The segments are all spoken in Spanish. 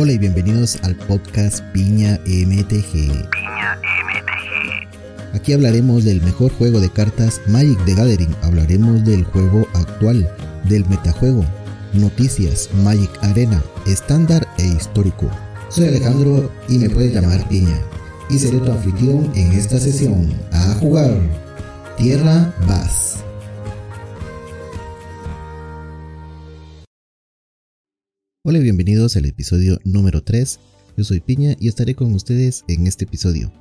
Hola y bienvenidos al podcast Piña MTG. Piña MTG. Aquí hablaremos del mejor juego de cartas Magic the Gathering. Hablaremos del juego actual, del metajuego, noticias, Magic Arena, estándar e histórico. Soy Alejandro y me puedes llamar Piña. Y seré tu anfitrión en esta sesión. A jugar. Tierra Bass. Hola y bienvenidos al episodio número 3. Yo soy Piña y estaré con ustedes en este episodio.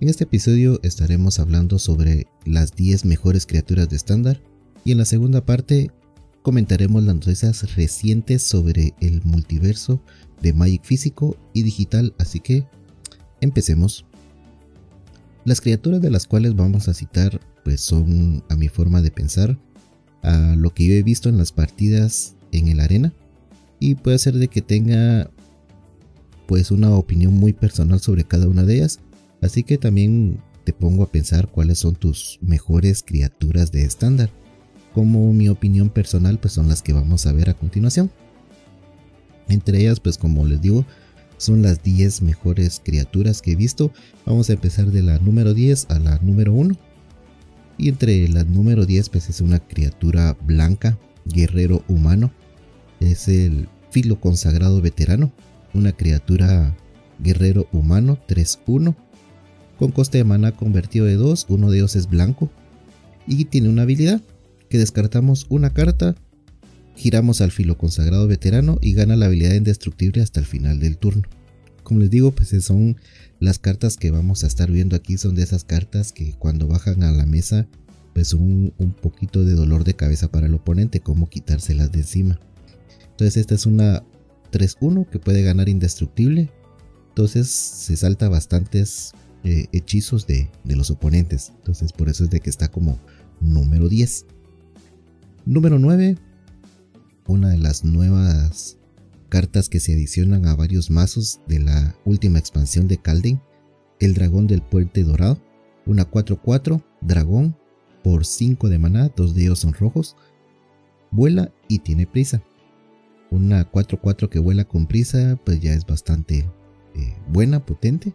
En este episodio estaremos hablando sobre las 10 mejores criaturas de estándar y en la segunda parte comentaremos las noticias recientes sobre el multiverso de Magic físico y digital, así que empecemos. Las criaturas de las cuales vamos a citar pues son a mi forma de pensar, a lo que yo he visto en las partidas en el arena y puede ser de que tenga pues una opinión muy personal sobre cada una de ellas. Así que también te pongo a pensar cuáles son tus mejores criaturas de estándar. Como mi opinión personal pues son las que vamos a ver a continuación. Entre ellas pues como les digo son las 10 mejores criaturas que he visto. Vamos a empezar de la número 10 a la número 1. Y entre la número 10 pues es una criatura blanca, guerrero humano es el filo consagrado veterano, una criatura guerrero humano 3-1, con coste de mana convertido de 2, uno de ellos es blanco, y tiene una habilidad que descartamos una carta, giramos al filo consagrado veterano y gana la habilidad indestructible hasta el final del turno. Como les digo, pues son las cartas que vamos a estar viendo aquí, son de esas cartas que cuando bajan a la mesa, pues un, un poquito de dolor de cabeza para el oponente, como quitárselas de encima. Entonces esta es una 3-1 que puede ganar indestructible. Entonces se salta bastantes eh, hechizos de, de, los oponentes. Entonces por eso es de que está como número 10. Número 9. Una de las nuevas cartas que se adicionan a varios mazos de la última expansión de Calden. El dragón del puente dorado. Una 4-4 dragón por 5 de maná. Dos de ellos son rojos. Vuela y tiene prisa una 4-4 que vuela con prisa, pues ya es bastante eh, buena, potente.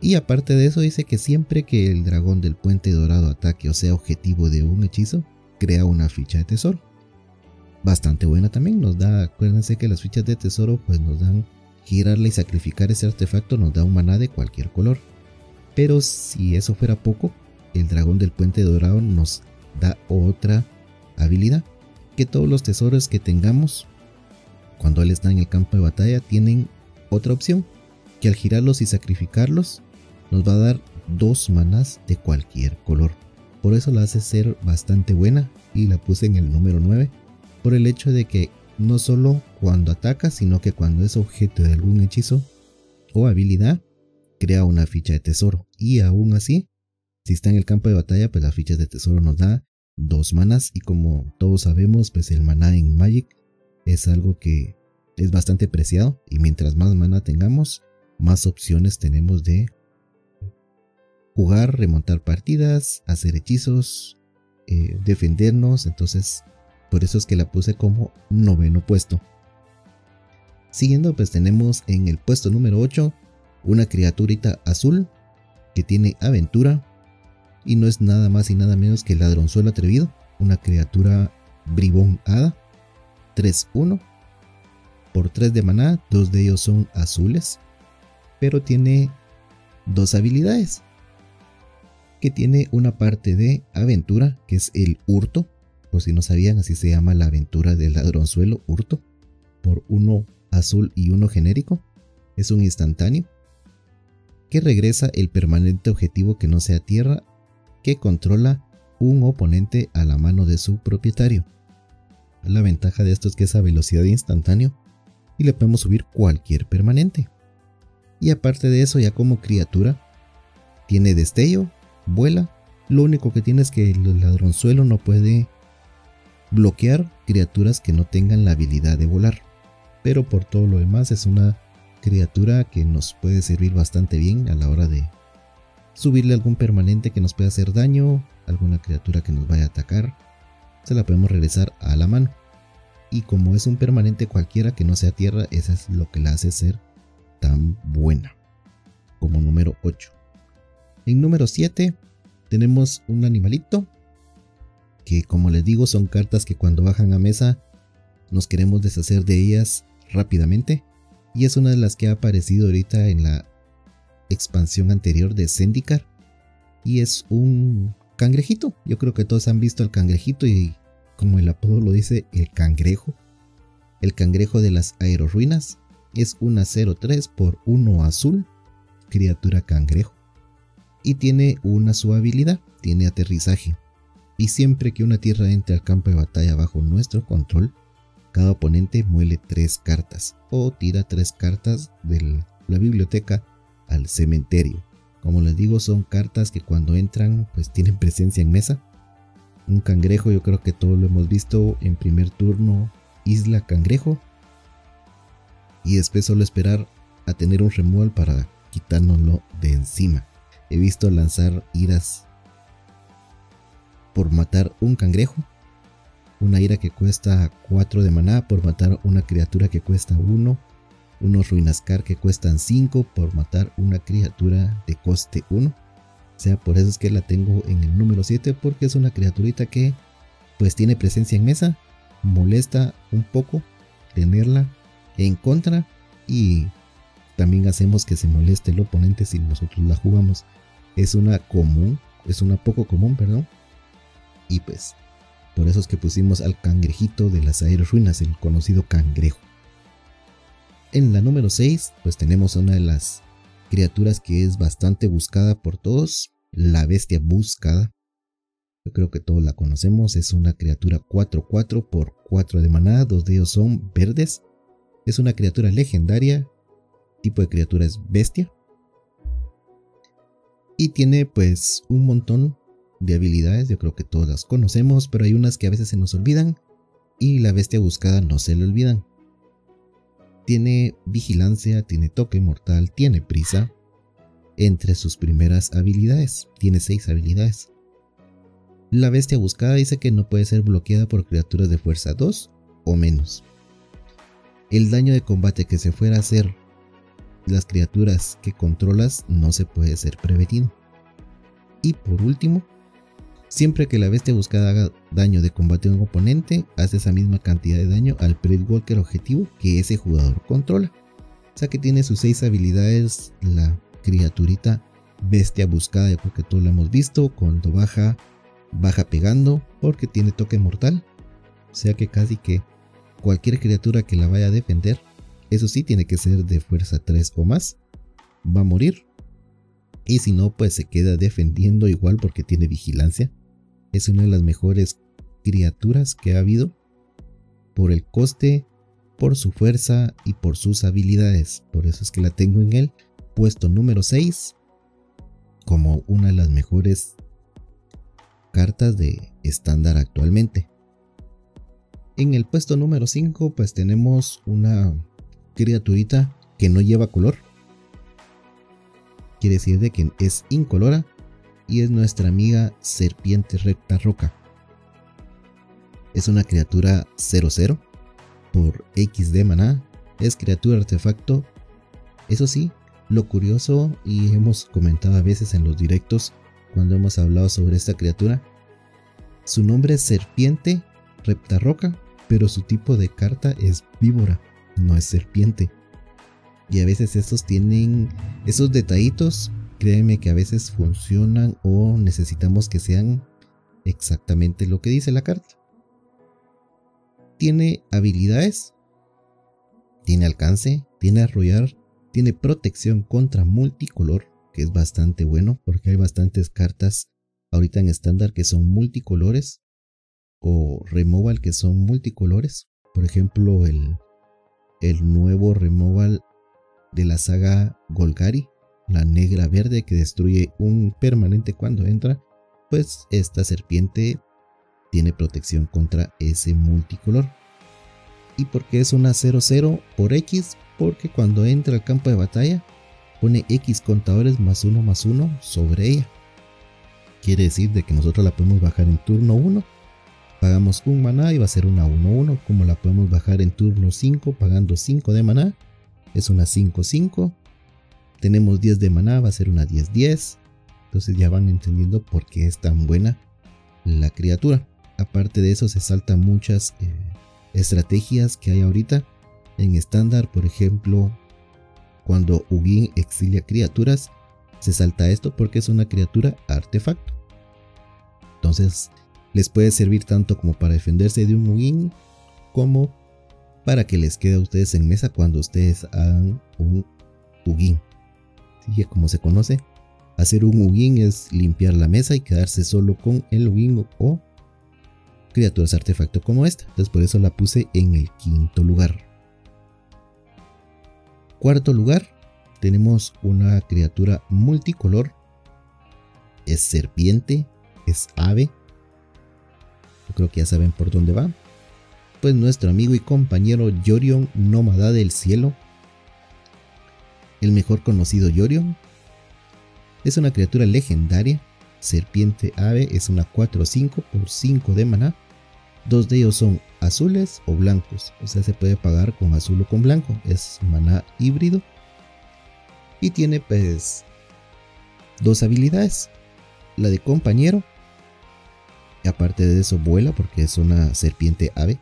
Y aparte de eso, dice que siempre que el dragón del puente dorado ataque o sea objetivo de un hechizo, crea una ficha de tesoro. Bastante buena también, nos da, acuérdense que las fichas de tesoro pues nos dan girarle y sacrificar ese artefacto, nos da un maná de cualquier color. Pero si eso fuera poco, el dragón del puente dorado nos da otra habilidad, que todos los tesoros que tengamos cuando él está en el campo de batalla, tienen otra opción, que al girarlos y sacrificarlos, nos va a dar dos manas de cualquier color. Por eso la hace ser bastante buena y la puse en el número 9, por el hecho de que no solo cuando ataca, sino que cuando es objeto de algún hechizo o habilidad, crea una ficha de tesoro. Y aún así, si está en el campo de batalla, pues las fichas de tesoro nos da dos manas y como todos sabemos, pues el maná en Magic es algo que es bastante preciado y mientras más mana tengamos, más opciones tenemos de jugar, remontar partidas, hacer hechizos, eh, defendernos. Entonces, por eso es que la puse como noveno puesto. Siguiendo, pues tenemos en el puesto número 8 una criaturita azul que tiene aventura y no es nada más y nada menos que el ladronzuelo atrevido, una criatura bribón hada 3-1 por 3 de maná, dos de ellos son azules, pero tiene dos habilidades. Que tiene una parte de aventura, que es el hurto, por si no sabían, así se llama la aventura del ladronzuelo, hurto, por uno azul y uno genérico. Es un instantáneo que regresa el permanente objetivo que no sea tierra que controla un oponente a la mano de su propietario. La ventaja de esto es que es a velocidad instantáneo y le podemos subir cualquier permanente. Y aparte de eso, ya como criatura, tiene destello, vuela. Lo único que tiene es que el ladronzuelo no puede bloquear criaturas que no tengan la habilidad de volar. Pero por todo lo demás es una criatura que nos puede servir bastante bien a la hora de subirle algún permanente que nos pueda hacer daño, alguna criatura que nos vaya a atacar se la podemos regresar a la mano. Y como es un permanente cualquiera que no sea tierra, eso es lo que la hace ser tan buena. Como número 8. En número 7 tenemos un animalito. Que como les digo son cartas que cuando bajan a mesa nos queremos deshacer de ellas rápidamente. Y es una de las que ha aparecido ahorita en la expansión anterior de Zendikar. Y es un cangrejito. Yo creo que todos han visto al cangrejito y como el apodo lo dice, el cangrejo. El cangrejo de las aerorruinas es una 03 por 1 azul, criatura cangrejo. Y tiene una su habilidad, tiene aterrizaje. Y siempre que una tierra entre al campo de batalla bajo nuestro control, cada oponente muele 3 cartas o tira 3 cartas de la biblioteca al cementerio. Como les digo, son cartas que cuando entran pues tienen presencia en mesa. Un cangrejo, yo creo que todos lo hemos visto en primer turno, Isla Cangrejo. Y después solo esperar a tener un removal para quitárnoslo de encima. He visto lanzar iras por matar un cangrejo. Una ira que cuesta 4 de maná por matar una criatura que cuesta 1 unos ruinascar que cuestan 5 por matar una criatura de coste 1. O sea, por eso es que la tengo en el número 7 porque es una criaturita que pues tiene presencia en mesa, molesta un poco tenerla en contra y también hacemos que se moleste el oponente si nosotros la jugamos. Es una común, es una poco común, perdón. Y pues por eso es que pusimos al cangrejito de las aéreas ruinas, el conocido cangrejo. En la número 6, pues tenemos una de las criaturas que es bastante buscada por todos, la bestia buscada. Yo creo que todos la conocemos, es una criatura 4-4 por 4 de maná, dos de ellos son verdes. Es una criatura legendaria, tipo de criatura es bestia. Y tiene pues un montón de habilidades, yo creo que todas las conocemos, pero hay unas que a veces se nos olvidan y la bestia buscada no se le olvidan. Tiene vigilancia, tiene toque mortal, tiene prisa. Entre sus primeras habilidades, tiene 6 habilidades. La bestia buscada dice que no puede ser bloqueada por criaturas de fuerza 2 o menos. El daño de combate que se fuera a hacer las criaturas que controlas no se puede ser prevenido. Y por último, Siempre que la bestia buscada haga daño de combate a un oponente, hace esa misma cantidad de daño al Walker objetivo que ese jugador controla. O sea que tiene sus 6 habilidades la criaturita bestia buscada, porque todos lo hemos visto, cuando baja, baja pegando, porque tiene toque mortal. O sea que casi que cualquier criatura que la vaya a defender, eso sí tiene que ser de fuerza 3 o más, va a morir. Y si no, pues se queda defendiendo igual porque tiene vigilancia es una de las mejores criaturas que ha habido por el coste, por su fuerza y por sus habilidades. Por eso es que la tengo en el puesto número 6 como una de las mejores cartas de estándar actualmente. En el puesto número 5 pues tenemos una criaturita que no lleva color. Quiere decir de que es incolora y es nuestra amiga Serpiente Recta Roca. Es una criatura 00 por X de maná, es criatura artefacto. Eso sí, lo curioso y hemos comentado a veces en los directos cuando hemos hablado sobre esta criatura, su nombre es Serpiente Roca, pero su tipo de carta es víbora, no es serpiente. Y a veces estos tienen esos detallitos créeme que a veces funcionan o necesitamos que sean exactamente lo que dice la carta. Tiene habilidades, tiene alcance, tiene arrollar, tiene protección contra multicolor, que es bastante bueno porque hay bastantes cartas ahorita en estándar que son multicolores o removal que son multicolores. Por ejemplo, el, el nuevo removal de la saga Golgari la negra verde que destruye un permanente cuando entra, pues esta serpiente tiene protección contra ese multicolor. ¿Y por qué es una 00 por X? Porque cuando entra al campo de batalla pone X contadores más 1 más 1 sobre ella. Quiere decir de que nosotros la podemos bajar en turno 1 Pagamos un maná y va a ser una 1-1. Como la podemos bajar en turno 5 pagando 5 de maná. Es una 5-5. Tenemos 10 de maná, va a ser una 10-10. Entonces ya van entendiendo por qué es tan buena la criatura. Aparte de eso se saltan muchas eh, estrategias que hay ahorita en estándar. Por ejemplo, cuando Ugin exilia criaturas, se salta esto porque es una criatura artefacto. Entonces les puede servir tanto como para defenderse de un Ugin como para que les quede a ustedes en mesa cuando ustedes hagan un Ugin. Como se conoce, hacer un Ugin es limpiar la mesa y quedarse solo con el Ugin o criaturas artefacto como esta. Entonces por eso la puse en el quinto lugar. Cuarto lugar, tenemos una criatura multicolor. Es serpiente, es ave. Yo creo que ya saben por dónde va. Pues nuestro amigo y compañero Yorion Nómada del Cielo. El mejor conocido Yorion. Es una criatura legendaria. Serpiente ave es una 4-5 por 5 de maná. Dos de ellos son azules o blancos, o sea, se puede pagar con azul o con blanco. Es maná híbrido. Y tiene pues dos habilidades. La de compañero. Y aparte de eso vuela porque es una serpiente ave.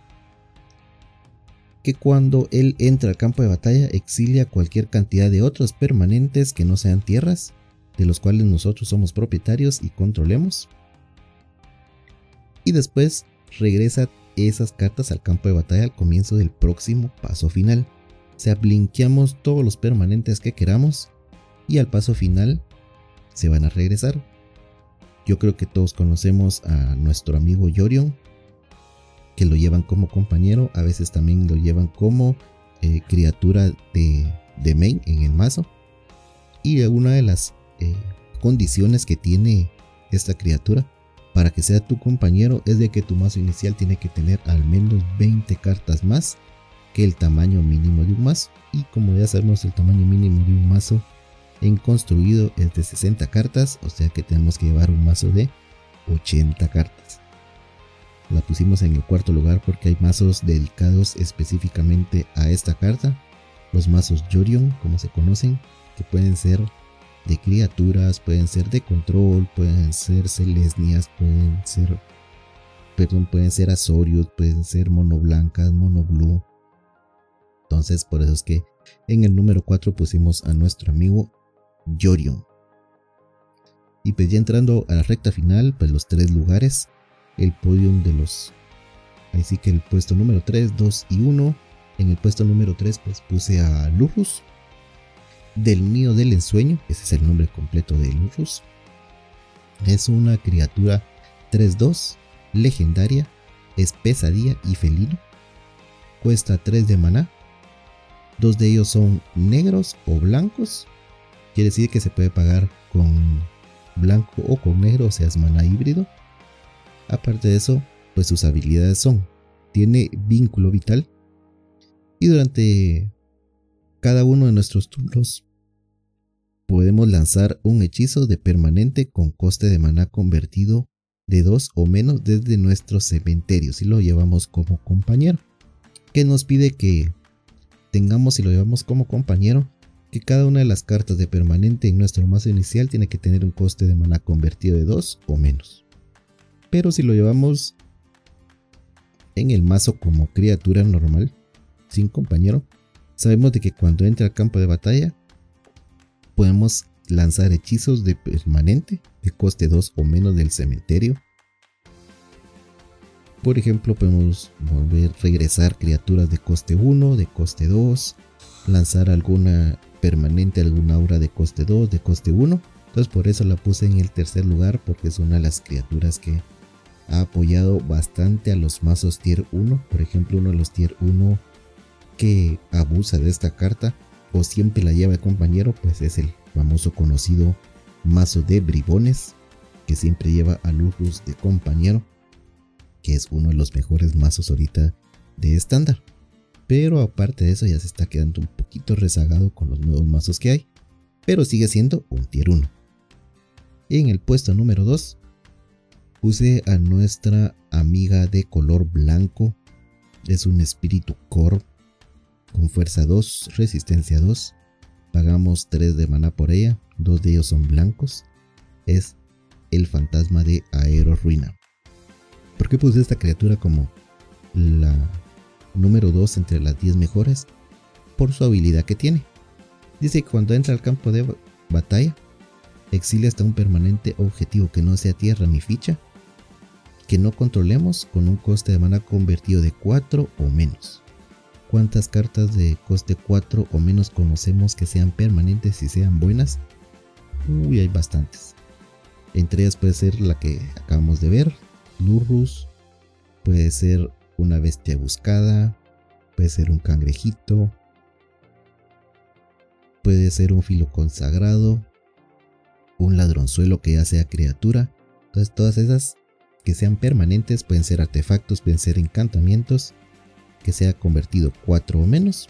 Que cuando él entra al campo de batalla exilia cualquier cantidad de otros permanentes que no sean tierras, de los cuales nosotros somos propietarios y controlemos. Y después regresa esas cartas al campo de batalla al comienzo del próximo paso final. O sea, blinqueamos todos los permanentes que queramos y al paso final se van a regresar. Yo creo que todos conocemos a nuestro amigo Yorion, que lo llevan como compañero, a veces también lo llevan como eh, criatura de, de, main en el mazo. Y una de las eh, condiciones que tiene esta criatura para que sea tu compañero es de que tu mazo inicial tiene que tener al menos 20 cartas más que el tamaño mínimo de un mazo. Y como ya sabemos el tamaño mínimo de un mazo en construido es de 60 cartas, o sea que tenemos que llevar un mazo de 80 cartas. La pusimos en el cuarto lugar porque hay mazos dedicados específicamente a esta carta. Los mazos Yorion, como se conocen, que pueden ser de criaturas, pueden ser de control, pueden ser celesnias, pueden ser, perdón, pueden ser azorios, pueden ser mono blancas, mono blue. Entonces, por eso es que en el número 4 pusimos a nuestro amigo Yorion. Y pues ya entrando a la recta final, pues los tres lugares, el podium de los... Ahí sí que el puesto número 3, 2 y 1. En el puesto número 3 pues puse a Lurus del nido del ensueño, ese es el nombre completo de Lurus. Es una criatura 3-2, legendaria, es pesadilla y felino. Cuesta 3 de maná. Dos de ellos son negros o blancos. Quiere decir que se puede pagar con blanco o con negro, o sea, es maná híbrido. Aparte de eso, pues sus habilidades son, tiene vínculo vital y durante cada uno de nuestros turnos podemos lanzar un hechizo de permanente con coste de maná convertido de 2 o menos desde nuestro cementerio si lo llevamos como compañero. Que nos pide que tengamos si lo llevamos como compañero que cada una de las cartas de permanente en nuestro mazo inicial tiene que tener un coste de maná convertido de 2 o menos. Pero si lo llevamos en el mazo como criatura normal, sin compañero, sabemos de que cuando entra al campo de batalla podemos lanzar hechizos de permanente de coste 2 o menos del cementerio. Por ejemplo, podemos volver regresar criaturas de coste 1, de coste 2, lanzar alguna permanente, alguna aura de coste 2, de coste 1. Entonces por eso la puse en el tercer lugar porque es una de las criaturas que ha apoyado bastante a los mazos tier 1. Por ejemplo, uno de los tier 1 que abusa de esta carta o siempre la lleva de compañero, pues es el famoso conocido mazo de bribones, que siempre lleva a Lurus de compañero, que es uno de los mejores mazos ahorita de estándar. Pero aparte de eso ya se está quedando un poquito rezagado con los nuevos mazos que hay, pero sigue siendo un tier 1. En el puesto número 2 Puse a nuestra amiga de color blanco. Es un espíritu core con fuerza 2, resistencia 2. Pagamos 3 de mana por ella. Dos de ellos son blancos. Es el fantasma de Aero Ruina. ¿Por qué puse esta criatura como la número 2 entre las 10 mejores? Por su habilidad que tiene. Dice que cuando entra al campo de batalla, exilia hasta un permanente objetivo que no sea tierra ni ficha, que no controlemos con un coste de mana convertido de 4 o menos. ¿Cuántas cartas de coste 4 o menos conocemos que sean permanentes y sean buenas? Uy, hay bastantes. Entre ellas puede ser la que acabamos de ver, Lurrus, puede ser una bestia buscada, puede ser un cangrejito, puede ser un filo consagrado, un ladronzuelo que ya sea criatura. Entonces todas esas que sean permanentes pueden ser artefactos, pueden ser encantamientos, que sea convertido 4 o menos.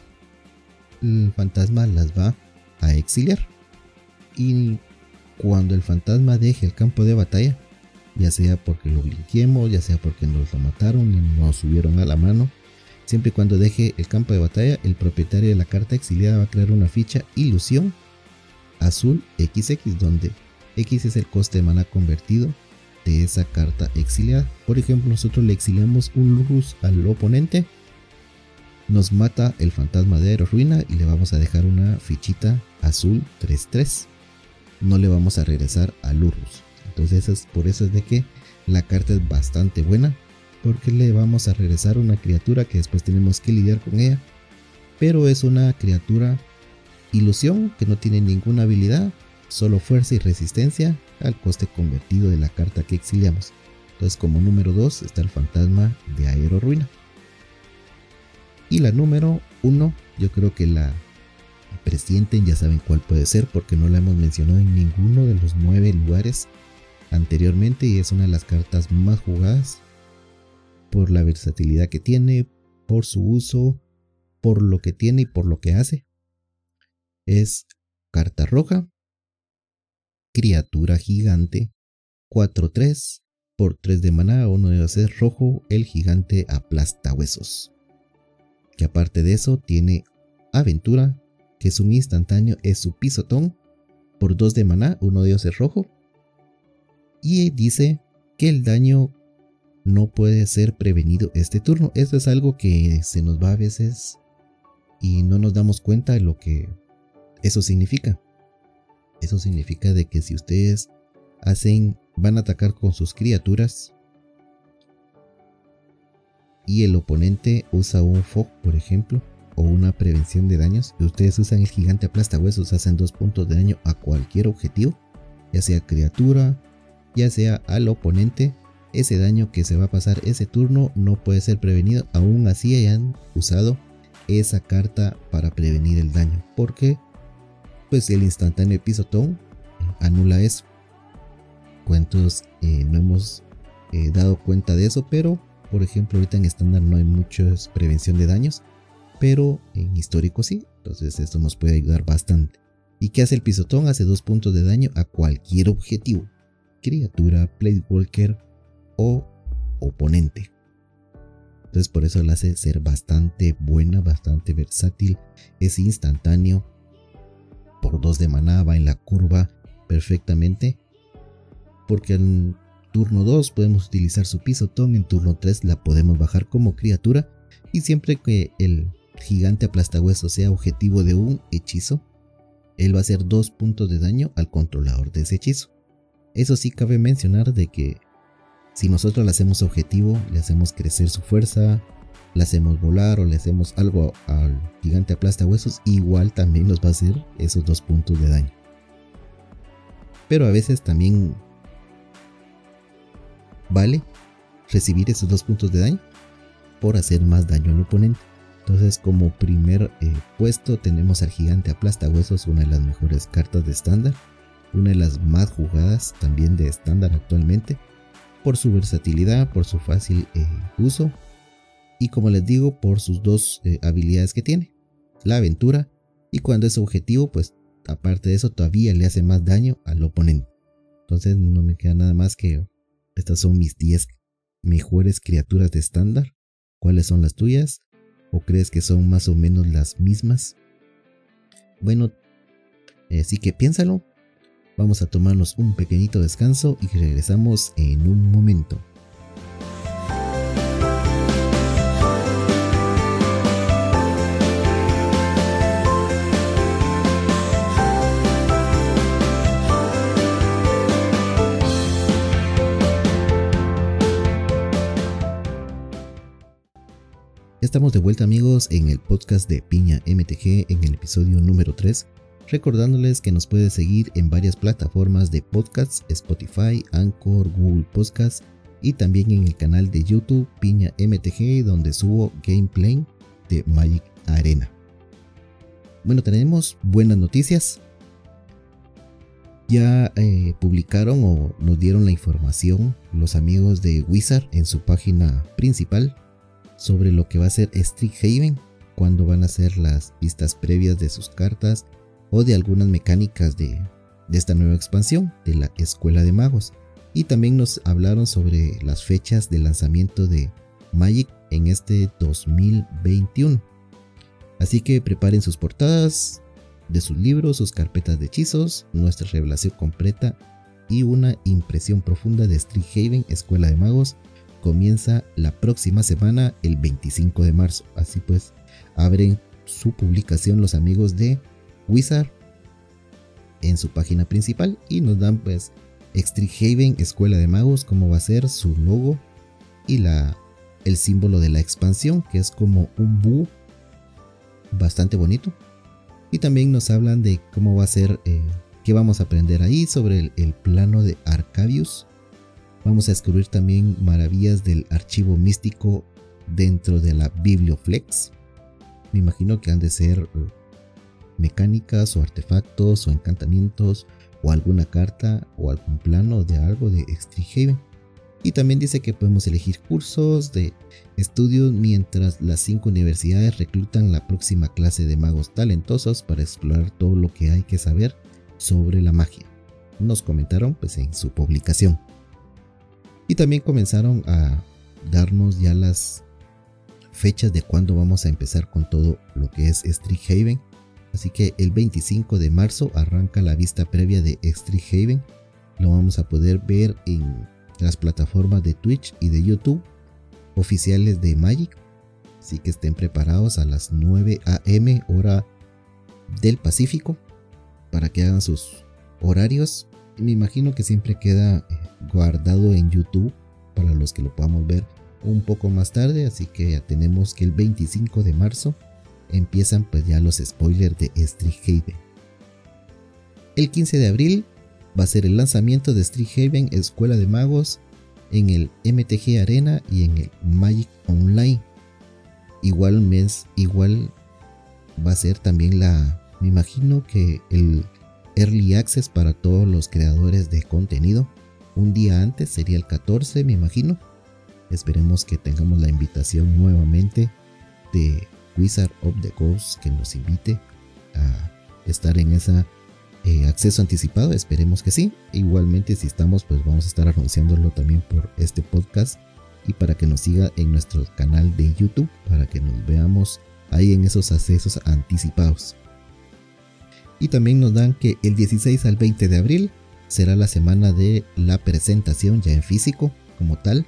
El fantasma las va a exiliar. Y cuando el fantasma deje el campo de batalla, ya sea porque lo blinquemos, ya sea porque nos lo mataron y nos subieron a la mano, siempre y cuando deje el campo de batalla, el propietario de la carta exiliada va a crear una ficha ilusión azul XX, donde X es el coste de mana convertido de esa carta exiliada. Por ejemplo, nosotros le exiliamos un Lurus al oponente, nos mata el fantasma de Aero Ruina y le vamos a dejar una fichita azul 3-3 no le vamos a regresar a Lurrus. Entonces es por eso es de que la carta es bastante buena. Porque le vamos a regresar una criatura que después tenemos que lidiar con ella. Pero es una criatura ilusión que no tiene ninguna habilidad. Solo fuerza y resistencia al coste convertido de la carta que exiliamos. Entonces como número 2 está el fantasma de Aero Ruina. Y la número 1 yo creo que la presienten, ya saben cuál puede ser porque no la hemos mencionado en ninguno de los nueve lugares anteriormente y es una de las cartas más jugadas por la versatilidad que tiene, por su uso, por lo que tiene y por lo que hace. Es carta roja, criatura gigante, 4-3, por 3 de maná, uno debe ser rojo, el gigante aplasta huesos. Que aparte de eso tiene aventura, que es un instantáneo, es su pisotón por 2 de maná, uno de es rojo. Y dice que el daño no puede ser prevenido este turno. Esto es algo que se nos va a veces y no nos damos cuenta de lo que eso significa. Eso significa de que si ustedes hacen, van a atacar con sus criaturas y el oponente usa un fog, por ejemplo, o una prevención de daños. Si ustedes usan el gigante aplasta huesos, hacen dos puntos de daño a cualquier objetivo, ya sea criatura, ya sea al oponente. Ese daño que se va a pasar ese turno no puede ser prevenido, aún así hayan usado esa carta para prevenir el daño, porque pues el instantáneo pisotón anula eso. Cuentos eh, no hemos eh, dado cuenta de eso, pero por ejemplo ahorita en estándar no hay mucha prevención de daños pero en histórico sí, entonces esto nos puede ayudar bastante. ¿Y qué hace el pisotón? Hace dos puntos de daño a cualquier objetivo, criatura, Walker o oponente. Entonces por eso la hace ser bastante buena, bastante versátil, es instantáneo, por dos de maná va en la curva perfectamente, porque en turno 2 podemos utilizar su pisotón, en turno 3 la podemos bajar como criatura y siempre que el gigante aplastahueso sea objetivo de un hechizo, él va a hacer dos puntos de daño al controlador de ese hechizo. Eso sí cabe mencionar de que si nosotros le hacemos objetivo, le hacemos crecer su fuerza, le hacemos volar o le hacemos algo al gigante aplastahuesos, igual también nos va a hacer esos dos puntos de daño. Pero a veces también vale recibir esos dos puntos de daño por hacer más daño al oponente. Entonces como primer eh, puesto tenemos al gigante aplasta huesos, una de las mejores cartas de estándar, una de las más jugadas también de estándar actualmente, por su versatilidad, por su fácil eh, uso y como les digo por sus dos eh, habilidades que tiene, la aventura y cuando es objetivo pues aparte de eso todavía le hace más daño al oponente. Entonces no me queda nada más que Estas son mis 10 mejores criaturas de estándar. ¿Cuáles son las tuyas? ¿O crees que son más o menos las mismas? Bueno, así que piénsalo. Vamos a tomarnos un pequeñito descanso y regresamos en un momento. Estamos de vuelta amigos en el podcast de Piña MTG en el episodio número 3, recordándoles que nos puede seguir en varias plataformas de podcasts, Spotify, Anchor, Google Podcasts y también en el canal de YouTube Piña MTG donde subo gameplay de Magic Arena. Bueno, tenemos buenas noticias. Ya eh, publicaron o nos dieron la información los amigos de Wizard en su página principal sobre lo que va a ser Haven, cuando van a ser las pistas previas de sus cartas o de algunas mecánicas de, de esta nueva expansión de la Escuela de Magos. Y también nos hablaron sobre las fechas de lanzamiento de Magic en este 2021. Así que preparen sus portadas de sus libros, sus carpetas de hechizos, nuestra revelación completa y una impresión profunda de Haven, Escuela de Magos comienza la próxima semana, el 25 de marzo. Así pues, abren su publicación los amigos de Wizard en su página principal y nos dan pues Haven Escuela de Magos, como va a ser su logo y la, el símbolo de la expansión, que es como un búho bastante bonito. Y también nos hablan de cómo va a ser, eh, qué vamos a aprender ahí sobre el, el plano de Arcabius Vamos a descubrir también maravillas del archivo místico dentro de la Biblioflex. Me imagino que han de ser eh, mecánicas o artefactos o encantamientos o alguna carta o algún plano de algo de Haven. Y también dice que podemos elegir cursos de estudios mientras las cinco universidades reclutan la próxima clase de magos talentosos para explorar todo lo que hay que saber sobre la magia. Nos comentaron pues en su publicación. Y también comenzaron a darnos ya las fechas de cuándo vamos a empezar con todo lo que es Haven. Así que el 25 de marzo arranca la vista previa de Haven. Lo vamos a poder ver en las plataformas de Twitch y de YouTube oficiales de Magic. Así que estén preparados a las 9 am hora del Pacífico para que hagan sus horarios. Me imagino que siempre queda eh, guardado en YouTube para los que lo podamos ver un poco más tarde. Así que ya tenemos que el 25 de marzo empiezan pues ya los spoilers de Street Haven. El 15 de abril va a ser el lanzamiento de Street Haven Escuela de Magos en el MTG Arena y en el Magic Online. Igual mes, igual va a ser también la, me imagino que el Early Access para todos los creadores de contenido un día antes, sería el 14 me imagino. Esperemos que tengamos la invitación nuevamente de Wizard of the Coast que nos invite a estar en ese eh, acceso anticipado. Esperemos que sí. Igualmente si estamos pues vamos a estar anunciándolo también por este podcast y para que nos siga en nuestro canal de YouTube para que nos veamos ahí en esos accesos anticipados. Y también nos dan que el 16 al 20 de abril será la semana de la presentación ya en físico como tal.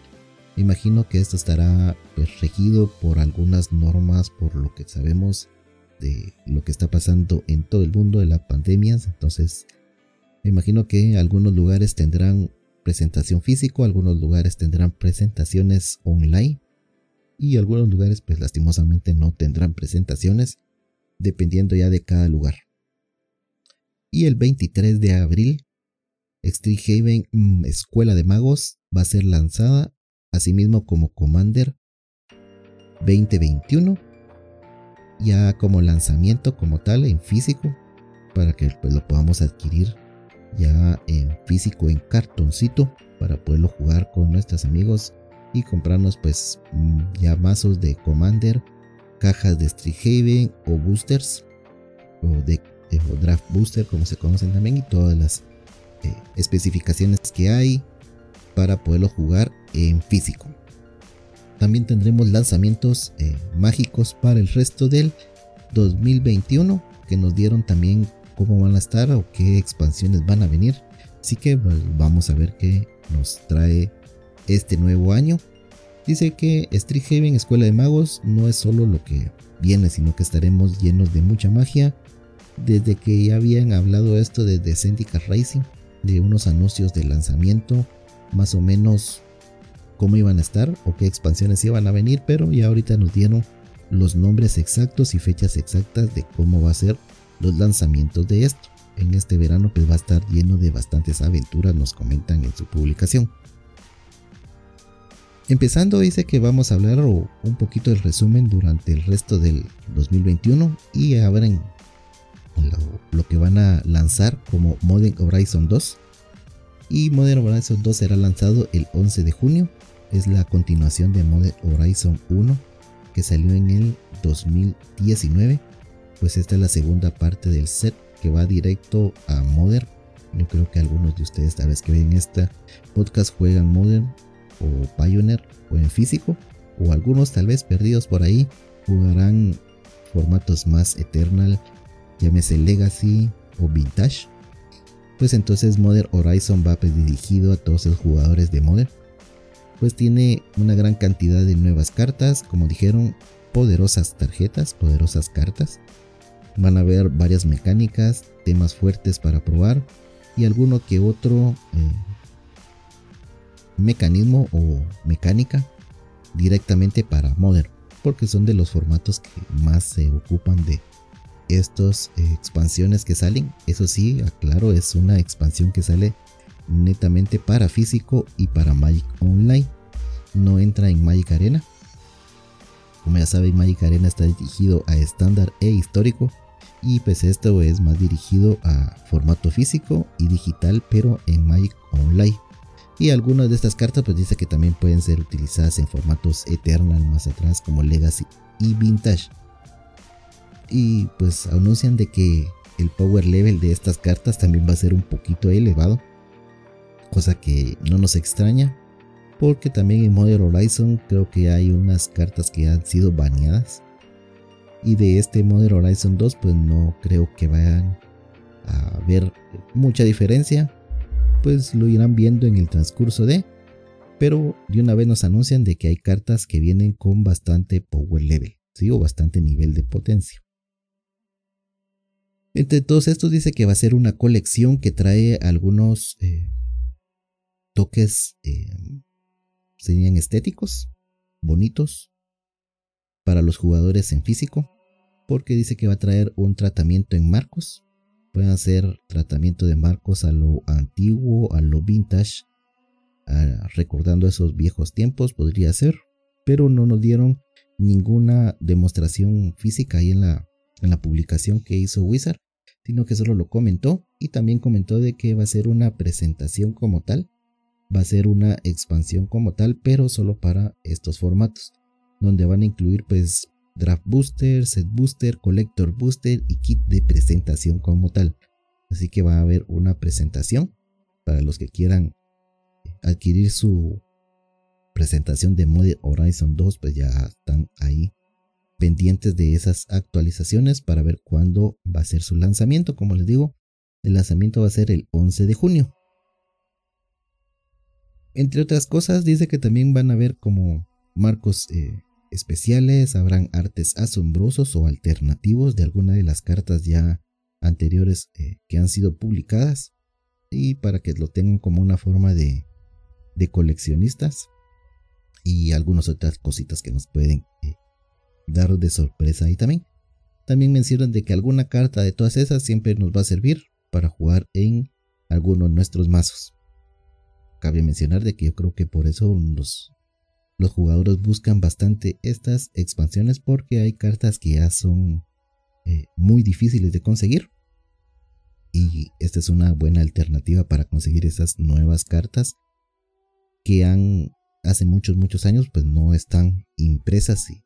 Imagino que esto estará pues, regido por algunas normas, por lo que sabemos de lo que está pasando en todo el mundo de las pandemias. Entonces, me imagino que algunos lugares tendrán presentación físico, algunos lugares tendrán presentaciones online y algunos lugares pues lastimosamente no tendrán presentaciones dependiendo ya de cada lugar. Y el 23 de abril Haven mm, Escuela de Magos va a ser lanzada asimismo como Commander 2021 ya como lanzamiento como tal en físico para que pues, lo podamos adquirir ya en físico en cartoncito para poderlo jugar con nuestros amigos y comprarnos pues mm, ya mazos de Commander cajas de Haven o boosters o de o draft booster como se conocen también y todas las eh, especificaciones que hay para poderlo jugar en físico. También tendremos lanzamientos eh, mágicos para el resto del 2021 que nos dieron también cómo van a estar o qué expansiones van a venir. Así que pues, vamos a ver qué nos trae este nuevo año. Dice que Street Haven Escuela de Magos no es solo lo que viene, sino que estaremos llenos de mucha magia. Desde que ya habían hablado esto de Syndicate Racing, de unos anuncios de lanzamiento, más o menos cómo iban a estar o qué expansiones iban a venir, pero ya ahorita nos dieron los nombres exactos y fechas exactas de cómo va a ser los lanzamientos de esto. En este verano pues va a estar lleno de bastantes aventuras, nos comentan en su publicación. Empezando dice que vamos a hablar un poquito del resumen durante el resto del 2021 y abren lo, que van a lanzar como Modern Horizon 2. Y Modern Horizon 2 será lanzado el 11 de junio es la continuación de Modern Horizon 1 que salió en el 2019. Pues esta es la segunda parte del set que va directo a Modern. Yo creo que algunos de ustedes tal vez que ven esta podcast juegan Modern o Pioneer o en físico o algunos tal vez perdidos por ahí jugarán formatos más Eternal, llámese Legacy o Vintage. Pues entonces Modern Horizon va dirigido a todos los jugadores de Modern pues tiene una gran cantidad de nuevas cartas, como dijeron, poderosas tarjetas, poderosas cartas. Van a haber varias mecánicas, temas fuertes para probar y alguno que otro eh, mecanismo o mecánica directamente para Modern, porque son de los formatos que más se ocupan de estas expansiones que salen. Eso sí, aclaro, es una expansión que sale netamente para físico y para Magic Online. No entra en Magic Arena. Como ya saben, Magic Arena está dirigido a estándar e histórico. Y pues esto es más dirigido a formato físico y digital, pero en Magic Online. Y algunas de estas cartas pues dice que también pueden ser utilizadas en formatos Eternal más atrás como Legacy y Vintage. Y pues anuncian de que el power level de estas cartas también va a ser un poquito elevado cosa que no nos extraña porque también en Modern Horizon creo que hay unas cartas que han sido baneadas y de este Modern Horizon 2 pues no creo que vayan a ver mucha diferencia pues lo irán viendo en el transcurso de pero de una vez nos anuncian de que hay cartas que vienen con bastante power level o bastante nivel de potencia entre todos estos dice que va a ser una colección que trae algunos eh, toques eh, serían estéticos, bonitos para los jugadores en físico, porque dice que va a traer un tratamiento en marcos. Pueden hacer tratamiento de marcos a lo antiguo, a lo vintage, recordando esos viejos tiempos, podría ser, pero no nos dieron ninguna demostración física ahí en la, en la publicación que hizo Wizard, sino que solo lo comentó y también comentó de que va a ser una presentación como tal va a ser una expansión como tal, pero solo para estos formatos, donde van a incluir pues draft booster, set booster, collector booster y kit de presentación como tal. Así que va a haber una presentación para los que quieran adquirir su presentación de Modern Horizon 2, pues ya están ahí pendientes de esas actualizaciones para ver cuándo va a ser su lanzamiento. Como les digo, el lanzamiento va a ser el 11 de junio. Entre otras cosas, dice que también van a ver como marcos eh, especiales, habrán artes asombrosos o alternativos de alguna de las cartas ya anteriores eh, que han sido publicadas y para que lo tengan como una forma de, de coleccionistas y algunas otras cositas que nos pueden eh, dar de sorpresa ahí también. También mencionan de que alguna carta de todas esas siempre nos va a servir para jugar en alguno de nuestros mazos. Cabe mencionar de que yo creo que por eso los, los jugadores buscan bastante estas expansiones porque hay cartas que ya son eh, muy difíciles de conseguir. Y esta es una buena alternativa para conseguir esas nuevas cartas que han hace muchos, muchos años pues no están impresas y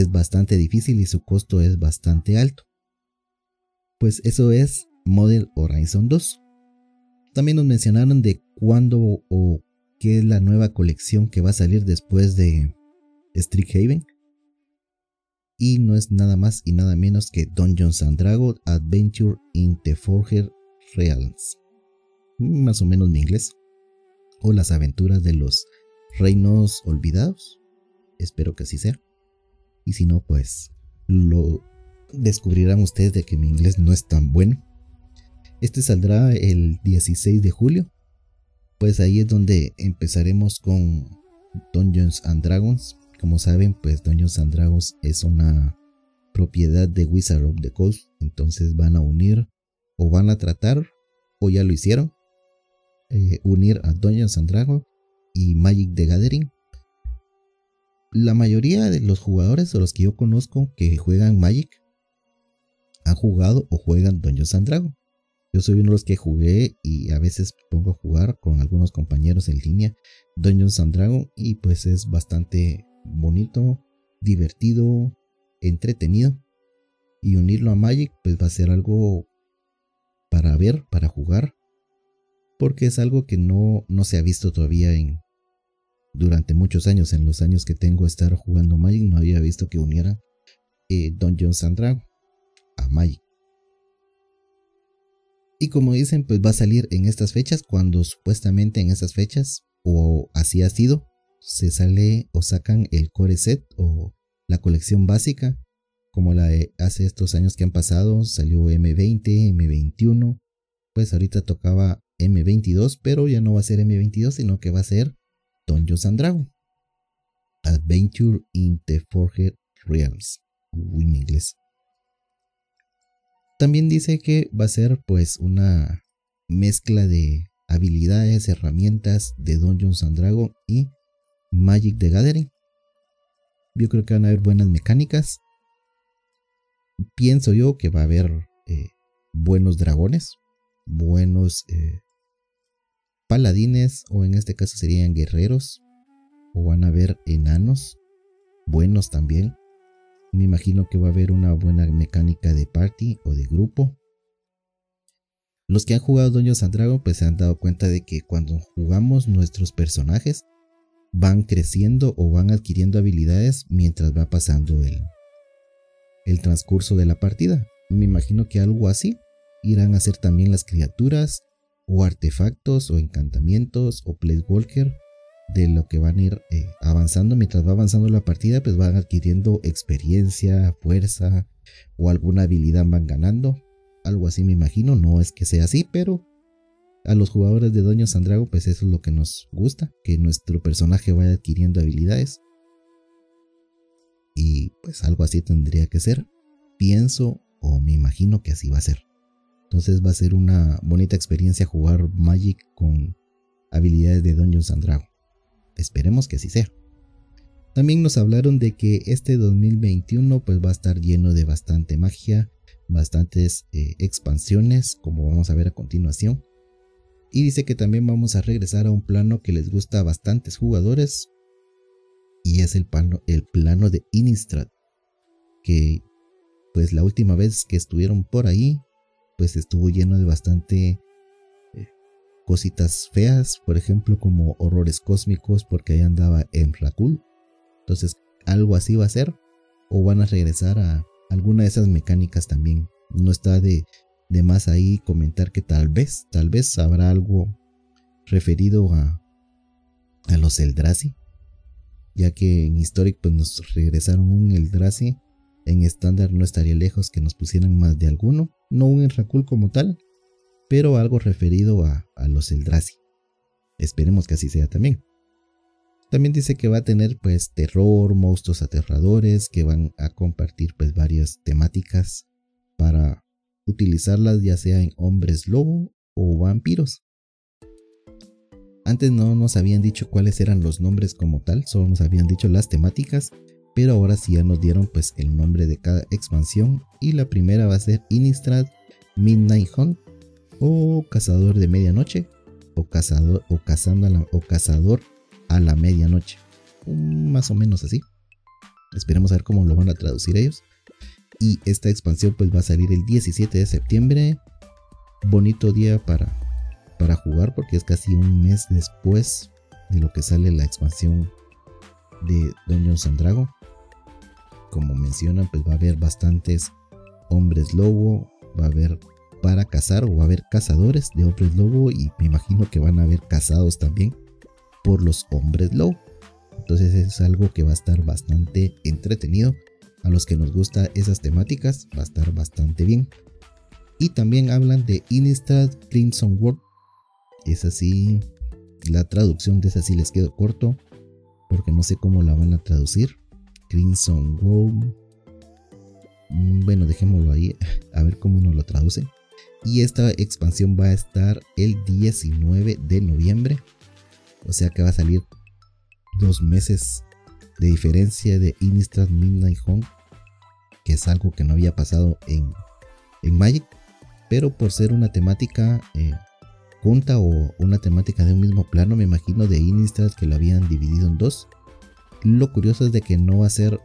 es bastante difícil y su costo es bastante alto. Pues eso es Model Horizon 2. También nos mencionaron de cuándo o que es la nueva colección que va a salir después de Haven Y no es nada más y nada menos que Dungeons and Dragons Adventure in the Forger Realms. Más o menos mi inglés. O las aventuras de los reinos olvidados. Espero que así sea. Y si no, pues lo descubrirán ustedes de que mi inglés no es tan bueno. Este saldrá el 16 de julio. Pues ahí es donde empezaremos con Dungeons and Dragons. Como saben, pues Dungeons and Dragons es una propiedad de Wizard of the Coast. Entonces van a unir o van a tratar, o ya lo hicieron, eh, unir a Dungeons and Dragons y Magic the Gathering. La mayoría de los jugadores o los que yo conozco que juegan Magic han jugado o juegan Dungeons and Dragons. Yo soy uno de los que jugué y a veces pongo a jugar con algunos compañeros en línea Dungeons and Dragons y pues es bastante bonito, divertido, entretenido. Y unirlo a Magic pues va a ser algo para ver, para jugar, porque es algo que no, no se ha visto todavía en durante muchos años, en los años que tengo estar jugando Magic, no había visto que uniera eh, Dungeons and a Magic. Y como dicen, pues va a salir en estas fechas, cuando supuestamente en estas fechas, o así ha sido, se sale o sacan el core set o la colección básica, como la de hace estos años que han pasado, salió M20, M21, pues ahorita tocaba M22, pero ya no va a ser M22, sino que va a ser Dungeons and Dragons. Adventure in the Forged Realms. Uy, mi inglés. También dice que va a ser pues una mezcla de habilidades, herramientas de Dungeons and Dragons y Magic the Gathering. Yo creo que van a haber buenas mecánicas. Pienso yo que va a haber eh, buenos dragones, buenos eh, paladines, o en este caso serían guerreros, o van a haber enanos, buenos también. Me imagino que va a haber una buena mecánica de party o de grupo. Los que han jugado Dungeons and pues se han dado cuenta de que cuando jugamos nuestros personajes van creciendo o van adquiriendo habilidades mientras va pasando el, el transcurso de la partida. Me imagino que algo así irán a ser también las criaturas o artefactos o encantamientos o walker de lo que van a ir eh, avanzando mientras va avanzando la partida, pues van adquiriendo experiencia, fuerza o alguna habilidad van ganando. Algo así me imagino, no es que sea así, pero a los jugadores de Doño Sandrago, pues eso es lo que nos gusta, que nuestro personaje vaya adquiriendo habilidades. Y pues algo así tendría que ser. Pienso o me imagino que así va a ser. Entonces va a ser una bonita experiencia jugar Magic con habilidades de Dungeons and Dragons. Esperemos que así sea. También nos hablaron de que este 2021 pues va a estar lleno de bastante magia, bastantes eh, expansiones, como vamos a ver a continuación. Y dice que también vamos a regresar a un plano que les gusta a bastantes jugadores. Y es el plano, el plano de Innistrad. Que pues la última vez que estuvieron por ahí, pues estuvo lleno de bastante cositas feas, por ejemplo, como horrores cósmicos, porque ahí andaba en Rakul. Entonces, algo así va a ser, o van a regresar a alguna de esas mecánicas también. No está de, de más ahí comentar que tal vez, tal vez habrá algo referido a, a los Eldrazi, ya que en Historic pues nos regresaron un Eldrazi. En estándar no estaría lejos que nos pusieran más de alguno, no un Enracul como tal, pero algo referido a, los Eldrazi. Esperemos que así sea también. También dice que va a tener pues terror, monstruos aterradores, que van a compartir pues varias temáticas para utilizarlas ya sea en hombres lobo o vampiros. Antes no nos habían dicho cuáles eran los nombres como tal, solo nos habían dicho las temáticas, pero ahora sí ya nos dieron pues el nombre de cada expansión y la primera va a ser Innistrad Midnight Hunt o cazador de medianoche o cazador o cazando a la, o cazador a la medianoche. Más o menos así. Esperemos a ver cómo lo van a traducir ellos. Y esta expansión pues va a salir el 17 de septiembre. Bonito día para, para jugar porque es casi un mes después de lo que sale la expansión de Dungeons and. Como mencionan, pues va a haber bastantes hombres lobo, va a haber para cazar o va a haber cazadores de hombres lobo y me imagino que van a haber cazados también por los hombres lobo. Entonces es algo que va a estar bastante entretenido. A los que nos gusta esas temáticas va a estar bastante bien. Y también hablan de Innistrad Crimson World. Es así, la traducción de esa sí les quedó corto, porque no sé cómo la van a traducir. Crimson World. Mm, bueno, dejémoslo ahí, a ver cómo nos lo traducen. Y esta expansión va a estar el 19 de noviembre. O sea que va a salir dos meses de diferencia de Innistrad Midnight Home. Que es algo que no había pasado en, en Magic pero por ser una temática eh, junta o una temática de un mismo plano, me imagino de Innistrad que lo habían dividido en dos. Lo curioso es de que no va a ser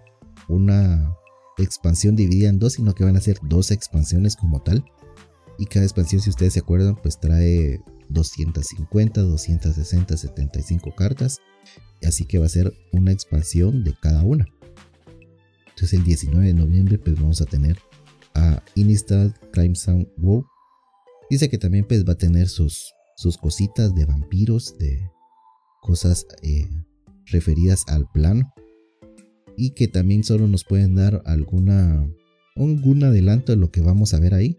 una expansión dividida en dos, sino que van a ser dos expansiones como tal. Y cada expansión, si ustedes se acuerdan, pues trae 250, 260, 75 cartas. Así que va a ser una expansión de cada una. Entonces el 19 de noviembre pues vamos a tener a Innistrad Crimson World. Dice que también pues, va a tener sus, sus cositas de vampiros, de cosas eh, referidas al plano. Y que también solo nos pueden dar alguna, algún adelanto de lo que vamos a ver ahí.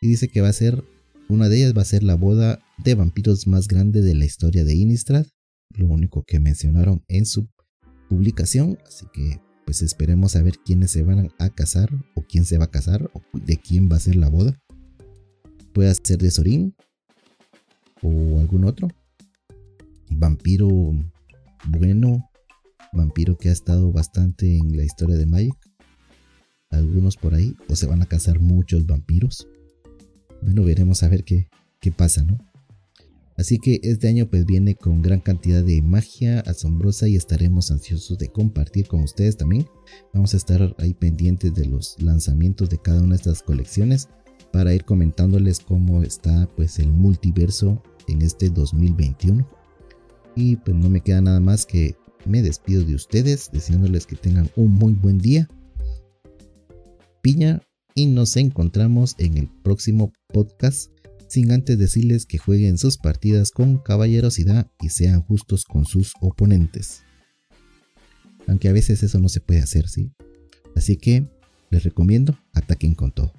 Y dice que va a ser, una de ellas va a ser la boda de vampiros más grande de la historia de Innistrad. Lo único que mencionaron en su publicación. Así que pues esperemos a ver quiénes se van a casar o quién se va a casar o de quién va a ser la boda. Puede ser de Sorin o algún otro. Vampiro bueno, vampiro que ha estado bastante en la historia de Magic. Algunos por ahí, o se van a casar muchos vampiros. Bueno, veremos a ver qué, qué pasa, ¿no? Así que este año pues viene con gran cantidad de magia asombrosa y estaremos ansiosos de compartir con ustedes también. Vamos a estar ahí pendientes de los lanzamientos de cada una de estas colecciones para ir comentándoles cómo está pues el multiverso en este 2021. Y pues no me queda nada más que me despido de ustedes deseándoles que tengan un muy buen día. Piña y nos encontramos en el próximo podcast sin antes decirles que jueguen sus partidas con caballerosidad y sean justos con sus oponentes. Aunque a veces eso no se puede hacer, ¿sí? Así que les recomiendo ataquen con todo.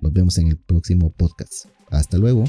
Nos vemos en el próximo podcast. Hasta luego.